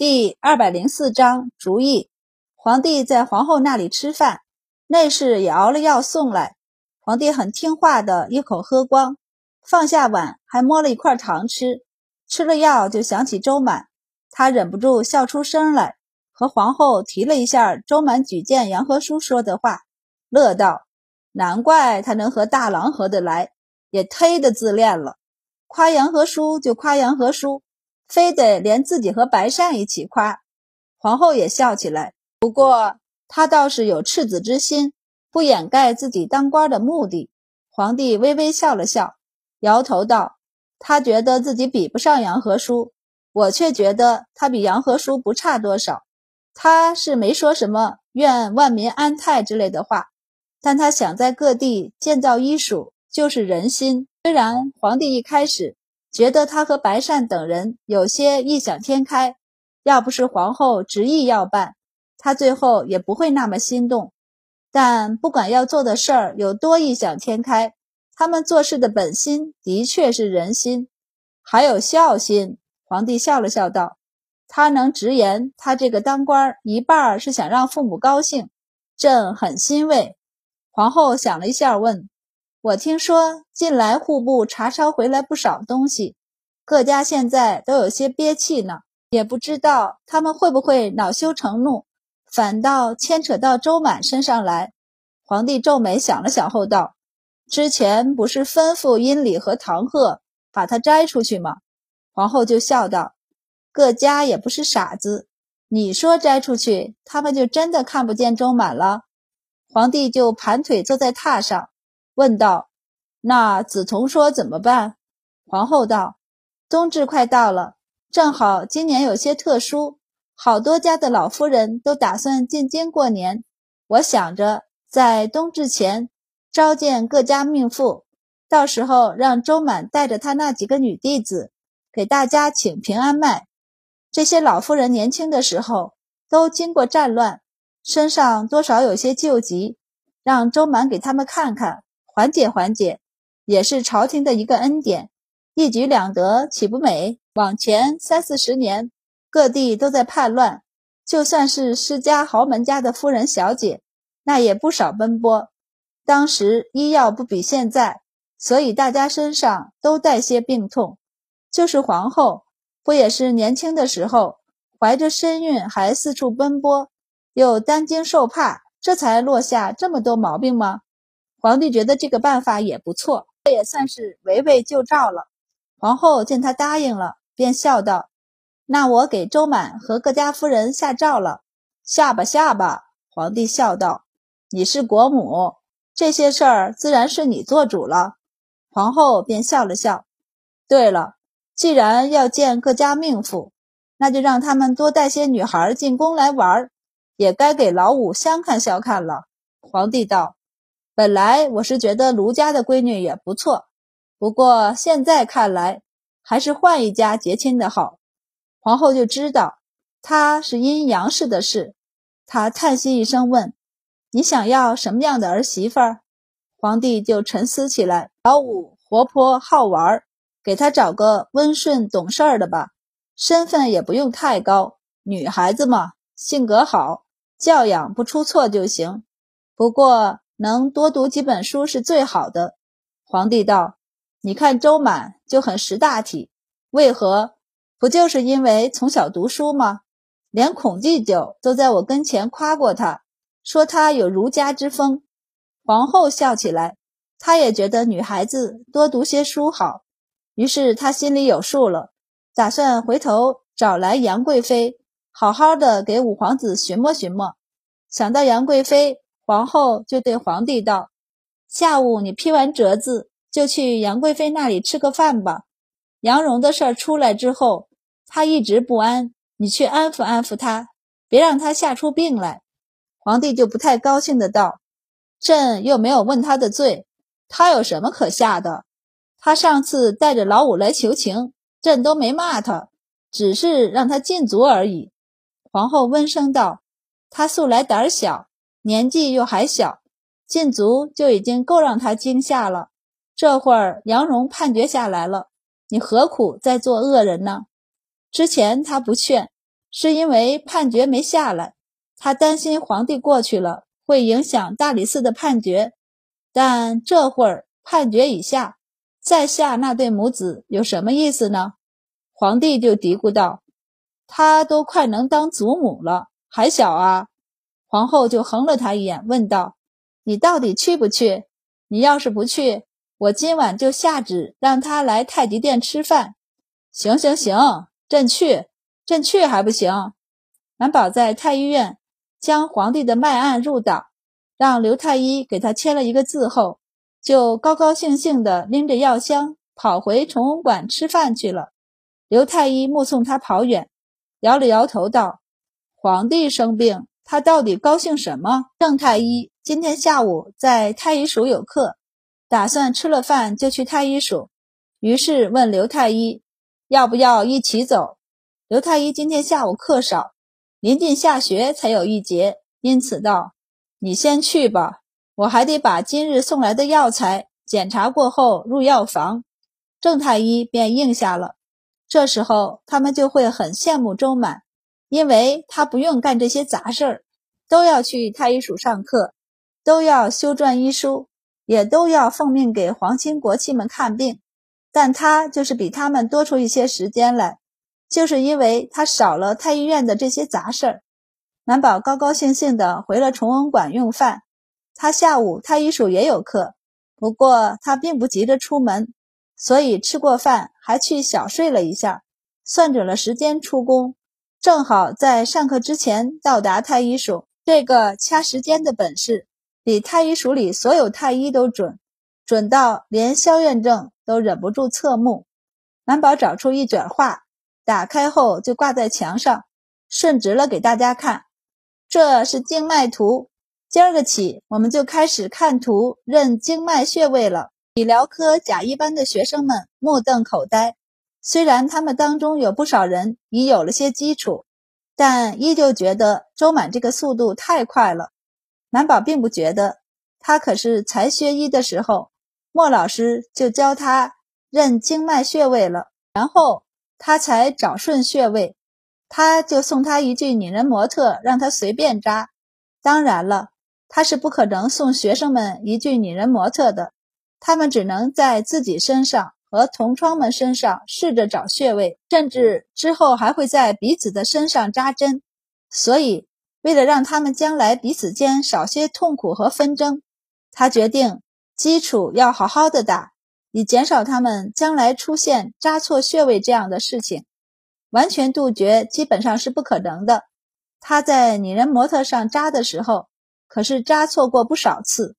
第二百零四章主意。皇帝在皇后那里吃饭，内侍也熬了药送来。皇帝很听话的一口喝光，放下碗，还摸了一块糖吃。吃了药就想起周满，他忍不住笑出声来，和皇后提了一下周满举荐杨和叔说的话，乐道：“难怪他能和大郎合得来，也忒的自恋了。夸杨和叔就夸杨和叔。”非得连自己和白善一起夸，皇后也笑起来。不过她倒是有赤子之心，不掩盖自己当官的目的。皇帝微微笑了笑，摇头道：“他觉得自己比不上杨和叔，我却觉得他比杨和叔不差多少。他是没说什么愿万民安泰之类的话，但他想在各地建造医署，就是人心。虽然皇帝一开始。”觉得他和白善等人有些异想天开，要不是皇后执意要办，他最后也不会那么心动。但不管要做的事儿有多异想天开，他们做事的本心的确是人心，还有孝心。皇帝笑了笑道：“他能直言，他这个当官一半是想让父母高兴，朕很欣慰。”皇后想了一下，问。我听说近来户部查抄回来不少东西，各家现在都有些憋气呢，也不知道他们会不会恼羞成怒，反倒牵扯到周满身上来。皇帝皱眉想了想后道：“之前不是吩咐殷礼和唐贺把他摘出去吗？”皇后就笑道：“各家也不是傻子，你说摘出去，他们就真的看不见周满了。”皇帝就盘腿坐在榻上。问道：“那梓潼说怎么办？”皇后道：“冬至快到了，正好今年有些特殊，好多家的老夫人都打算进京过年。我想着在冬至前召见各家命妇，到时候让周满带着他那几个女弟子给大家请平安脉。这些老夫人年轻的时候都经过战乱，身上多少有些旧疾，让周满给他们看看。”缓解缓解，也是朝廷的一个恩典，一举两得，岂不美？往前三四十年，各地都在叛乱，就算是世家豪门家的夫人小姐，那也不少奔波。当时医药不比现在，所以大家身上都带些病痛。就是皇后，不也是年轻的时候怀着身孕还四处奔波，又担惊受怕，这才落下这么多毛病吗？皇帝觉得这个办法也不错，这也算是围魏救赵了。皇后见他答应了，便笑道：“那我给周满和各家夫人下诏了，下吧下吧。”皇帝笑道：“你是国母，这些事儿自然是你做主了。”皇后便笑了笑：“对了，既然要见各家命妇，那就让他们多带些女孩进宫来玩，也该给老五相看相看了。”皇帝道。本来我是觉得卢家的闺女也不错，不过现在看来还是换一家结亲的好。皇后就知道他是阴阳氏的事，她叹息一声问：“你想要什么样的儿媳妇？”皇帝就沉思起来：“老五活泼好玩，给他找个温顺懂事儿的吧，身份也不用太高，女孩子嘛，性格好，教养不出错就行。不过。”能多读几本书是最好的。皇帝道：“你看周满就很识大体，为何？不就是因为从小读书吗？连孔季酒都在我跟前夸过他，说他有儒家之风。”皇后笑起来，她也觉得女孩子多读些书好，于是她心里有数了，打算回头找来杨贵妃，好好的给五皇子寻摸寻摸。想到杨贵妃。皇后就对皇帝道：“下午你批完折子，就去杨贵妃那里吃个饭吧。杨荣的事儿出来之后，她一直不安，你去安抚安抚她，别让她吓出病来。”皇帝就不太高兴的道：“朕又没有问他的罪，他有什么可吓的？他上次带着老五来求情，朕都没骂他，只是让他禁足而已。”皇后温声道：“他素来胆小。”年纪又还小，禁足就已经够让他惊吓了。这会儿杨荣判决下来了，你何苦再做恶人呢？之前他不劝，是因为判决没下来，他担心皇帝过去了会影响大理寺的判决。但这会儿判决已下，再下那对母子有什么意思呢？皇帝就嘀咕道：“他都快能当祖母了，还小啊。”皇后就横了他一眼，问道：“你到底去不去？你要是不去，我今晚就下旨让他来太极殿吃饭。”“行行行，朕去，朕去还不行？”满宝在太医院将皇帝的脉案入党。让刘太医给他签了一个字后，就高高兴兴地拎着药箱跑回崇文馆吃饭去了。刘太医目送他跑远，摇了摇头道：“皇帝生病，他到底高兴什么？”郑太医今天下午在太医署有课，打算吃了饭就去太医署，于是问刘太医要不要一起走。刘太医今天下午课少，临近下学才有一节，因此道。你先去吧，我还得把今日送来的药材检查过后入药房。郑太医便应下了。这时候他们就会很羡慕周满，因为他不用干这些杂事儿，都要去太医署上课，都要修撰医书，也都要奉命给皇亲国戚们看病。但他就是比他们多出一些时间来，就是因为他少了太医院的这些杂事儿。满宝高高兴兴地回了崇文馆用饭。他下午太医署也有课，不过他并不急着出门，所以吃过饭还去小睡了一下，算准了时间出宫，正好在上课之前到达太医署。这个掐时间的本事，比太医署里所有太医都准，准到连萧院正都忍不住侧目。满宝找出一卷画，打开后就挂在墙上，顺直了给大家看。这是经脉图，今儿个起我们就开始看图认经脉穴位了。理疗科甲一班的学生们目瞪口呆，虽然他们当中有不少人已有了些基础，但依旧觉得周满这个速度太快了。满宝并不觉得，他可是才学医的时候，莫老师就教他认经脉穴位了，然后他才找顺穴位。他就送他一句拟人模特，让他随便扎。当然了，他是不可能送学生们一句拟人模特的，他们只能在自己身上和同窗们身上试着找穴位，甚至之后还会在彼此的身上扎针。所以，为了让他们将来彼此间少些痛苦和纷争，他决定基础要好好的打，以减少他们将来出现扎错穴位这样的事情。完全杜绝基本上是不可能的。他在拟人模特上扎的时候，可是扎错过不少次。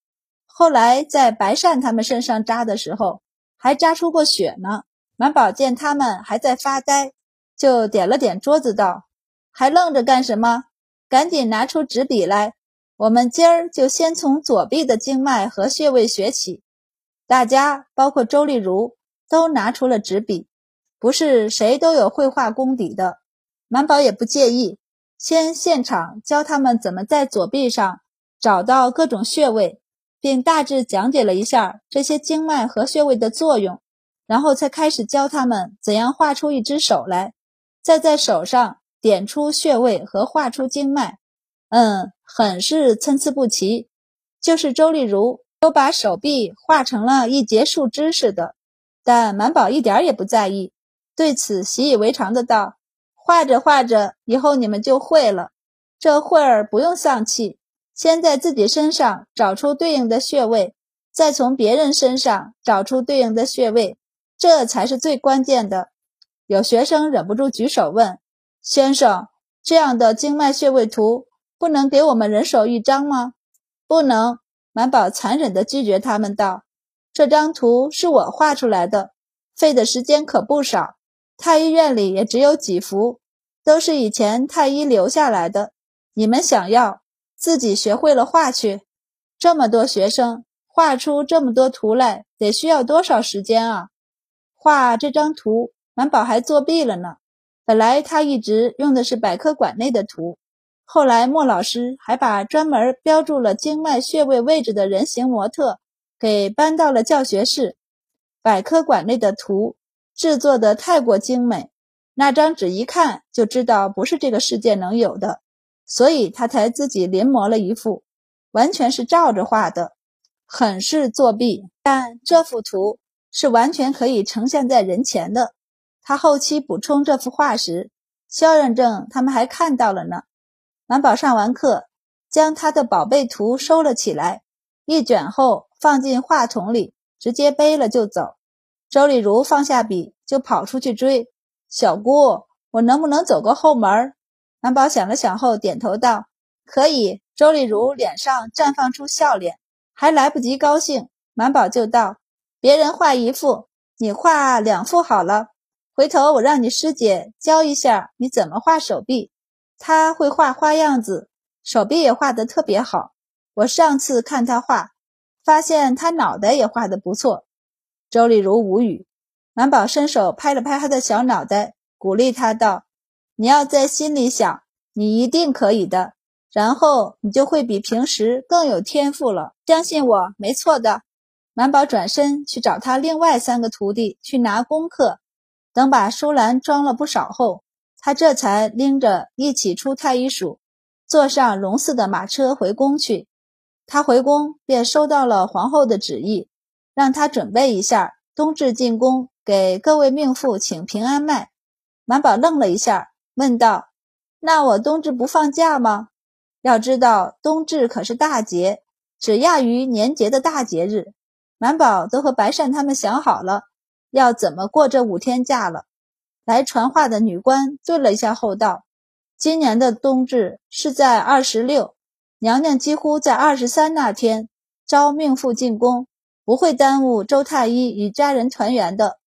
后来在白善他们身上扎的时候，还扎出过血呢。满宝见他们还在发呆，就点了点桌子道：“还愣着干什么？赶紧拿出纸笔来，我们今儿就先从左臂的经脉和穴位学起。”大家，包括周丽如，都拿出了纸笔。不是谁都有绘画功底的，满宝也不介意，先现场教他们怎么在左臂上找到各种穴位，并大致讲解了一下这些经脉和穴位的作用，然后才开始教他们怎样画出一只手来，再在手上点出穴位和画出经脉。嗯，很是参差不齐，就是周丽如都把手臂画成了一节树枝似的，但满宝一点也不在意。对此习以为常的道：“画着画着，以后你们就会了。这会儿不用丧气，先在自己身上找出对应的穴位，再从别人身上找出对应的穴位，这才是最关键的。”有学生忍不住举手问：“先生，这样的经脉穴位图不能给我们人手一张吗？”“不能。”满宝残忍地拒绝他们道：“这张图是我画出来的，费的时间可不少。”太医院里也只有几幅，都是以前太医留下来的。你们想要自己学会了画去？这么多学生画出这么多图来，得需要多少时间啊？画这张图，满宝还作弊了呢。本来他一直用的是百科馆内的图，后来莫老师还把专门标注了经脉穴位位置的人形模特给搬到了教学室。百科馆内的图。制作的太过精美，那张纸一看就知道不是这个世界能有的，所以他才自己临摹了一幅，完全是照着画的，很是作弊。但这幅图是完全可以呈现在人前的。他后期补充这幅画时，萧远正他们还看到了呢。满宝上完课，将他的宝贝图收了起来，一卷后放进话筒里，直接背了就走。周丽如放下笔，就跑出去追小姑。我能不能走个后门？满宝想了想后，点头道：“可以。”周丽如脸上绽放出笑脸，还来不及高兴，满宝就道：“别人画一幅，你画两幅好了。回头我让你师姐教一下你怎么画手臂。她会画花样子，手臂也画得特别好。我上次看她画，发现她脑袋也画得不错。”周丽如无语，满宝伸手拍了拍他的小脑袋，鼓励他道：“你要在心里想，你一定可以的，然后你就会比平时更有天赋了。相信我，没错的。”满宝转身去找他另外三个徒弟去拿功课，等把书篮装了不少后，他这才拎着一起出太医署，坐上龙寺的马车回宫去。他回宫便收到了皇后的旨意。让他准备一下，冬至进宫给各位命妇请平安脉。满宝愣了一下，问道：“那我冬至不放假吗？要知道冬至可是大节，只亚于年节的大节日。满宝都和白善他们想好了，要怎么过这五天假了。”来传话的女官顿了一下后道：“今年的冬至是在二十六，娘娘几乎在二十三那天招命妇进宫。”不会耽误周太医与家人团圆的。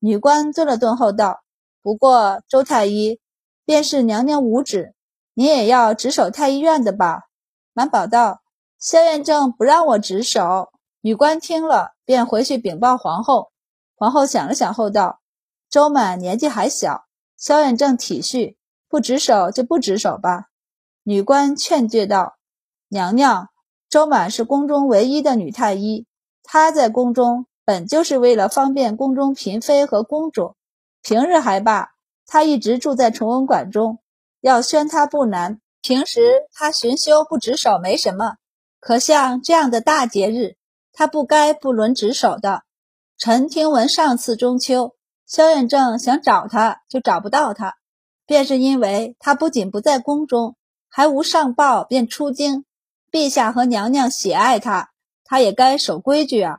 女官顿了顿后道：“不过周太医便是娘娘无旨，你也要值守太医院的吧？”满宝道：“萧远正不让我值守。”女官听了，便回去禀报皇后。皇后想了想后道：“周满年纪还小，萧远正体恤，不值守就不值守吧。”女官劝诫道：“娘娘，周满是宫中唯一的女太医。”她在宫中本就是为了方便宫中嫔妃和公主，平日还罢，他一直住在崇文馆中，要宣他不难。平时他巡修不值守没什么，可像这样的大节日，他不该不轮值守的。臣听闻上次中秋，萧远正想找他就找不到他，便是因为他不仅不在宫中，还无上报便出京，陛下和娘娘喜爱他。他也该守规矩啊！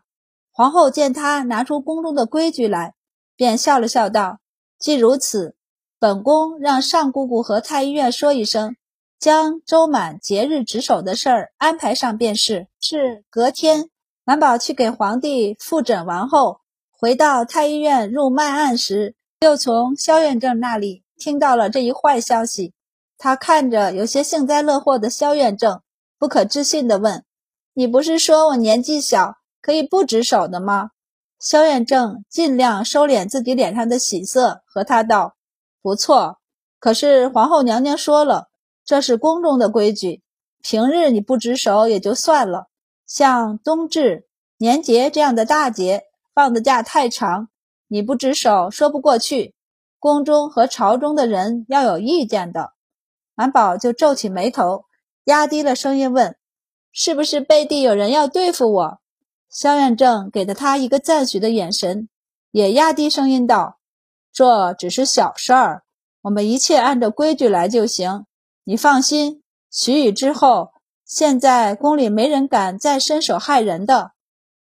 皇后见他拿出宫中的规矩来，便笑了笑道：“既如此，本宫让尚姑姑和太医院说一声，将周满节日值守的事儿安排上便是。”是隔天，满宝去给皇帝复诊完后，回到太医院入脉案时，又从萧院正那里听到了这一坏消息。他看着有些幸灾乐祸的萧院正，不可置信地问。你不是说我年纪小，可以不值守的吗？萧院正尽量收敛自己脸上的喜色，和他道：“不错，可是皇后娘娘说了，这是宫中的规矩。平日你不值守也就算了，像冬至、年节这样的大节，放的假太长，你不值守说不过去。宫中和朝中的人要有意见的。”满宝就皱起眉头，压低了声音问。是不是背地有人要对付我？萧远正给了他一个赞许的眼神，也压低声音道：“这只是小事儿，我们一切按照规矩来就行。你放心，许以之后，现在宫里没人敢再伸手害人的，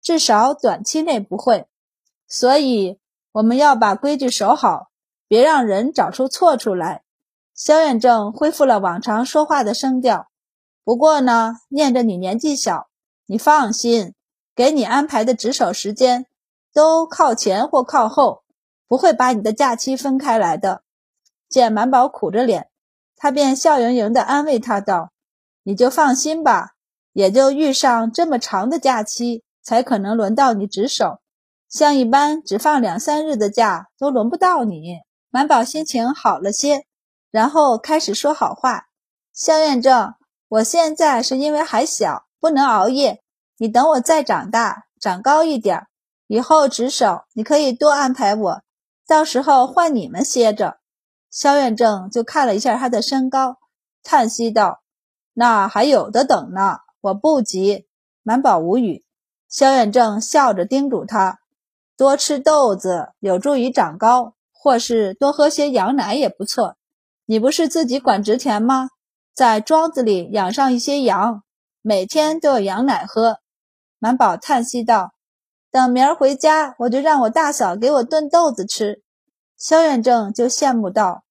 至少短期内不会。所以我们要把规矩守好，别让人找出错处来。”萧远正恢复了往常说话的声调。不过呢，念着你年纪小，你放心，给你安排的值守时间都靠前或靠后，不会把你的假期分开来的。见满宝苦着脸，他便笑盈盈地安慰他道：“你就放心吧，也就遇上这么长的假期，才可能轮到你值守。像一般只放两三日的假，都轮不到你。”满宝心情好了些，然后开始说好话：“萧院正。”我现在是因为还小，不能熬夜。你等我再长大，长高一点，以后值守，你可以多安排我，到时候换你们歇着。萧远正就看了一下他的身高，叹息道：“那还有的等呢，我不急。”满宝无语。萧远正笑着叮嘱他：“多吃豆子有助于长高，或是多喝些羊奶也不错。你不是自己管植田吗？在庄子里养上一些羊，每天都有羊奶喝。”满宝叹息道：“等明儿回家，我就让我大嫂给我炖豆子吃。”萧远正就羡慕道：“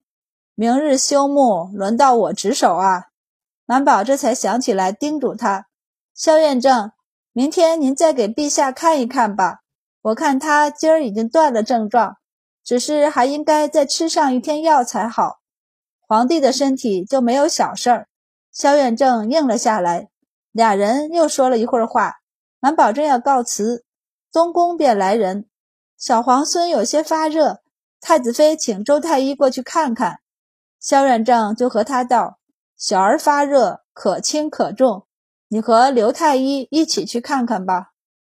明日休沐，轮到我值守啊！”满宝这才想起来，叮嘱他：“萧远正，明天您再给陛下看一看吧。我看他今儿已经断了症状，只是还应该再吃上一天药才好。皇帝的身体就没有小事儿。”萧远正应了下来。俩人又说了一会儿话，满宝正要告辞，东宫便来人：“小皇孙有些发热。”太子妃请周太医过去看看，萧远正就和他道：“小儿发热，可轻可重，你和刘太医一起去看看吧。”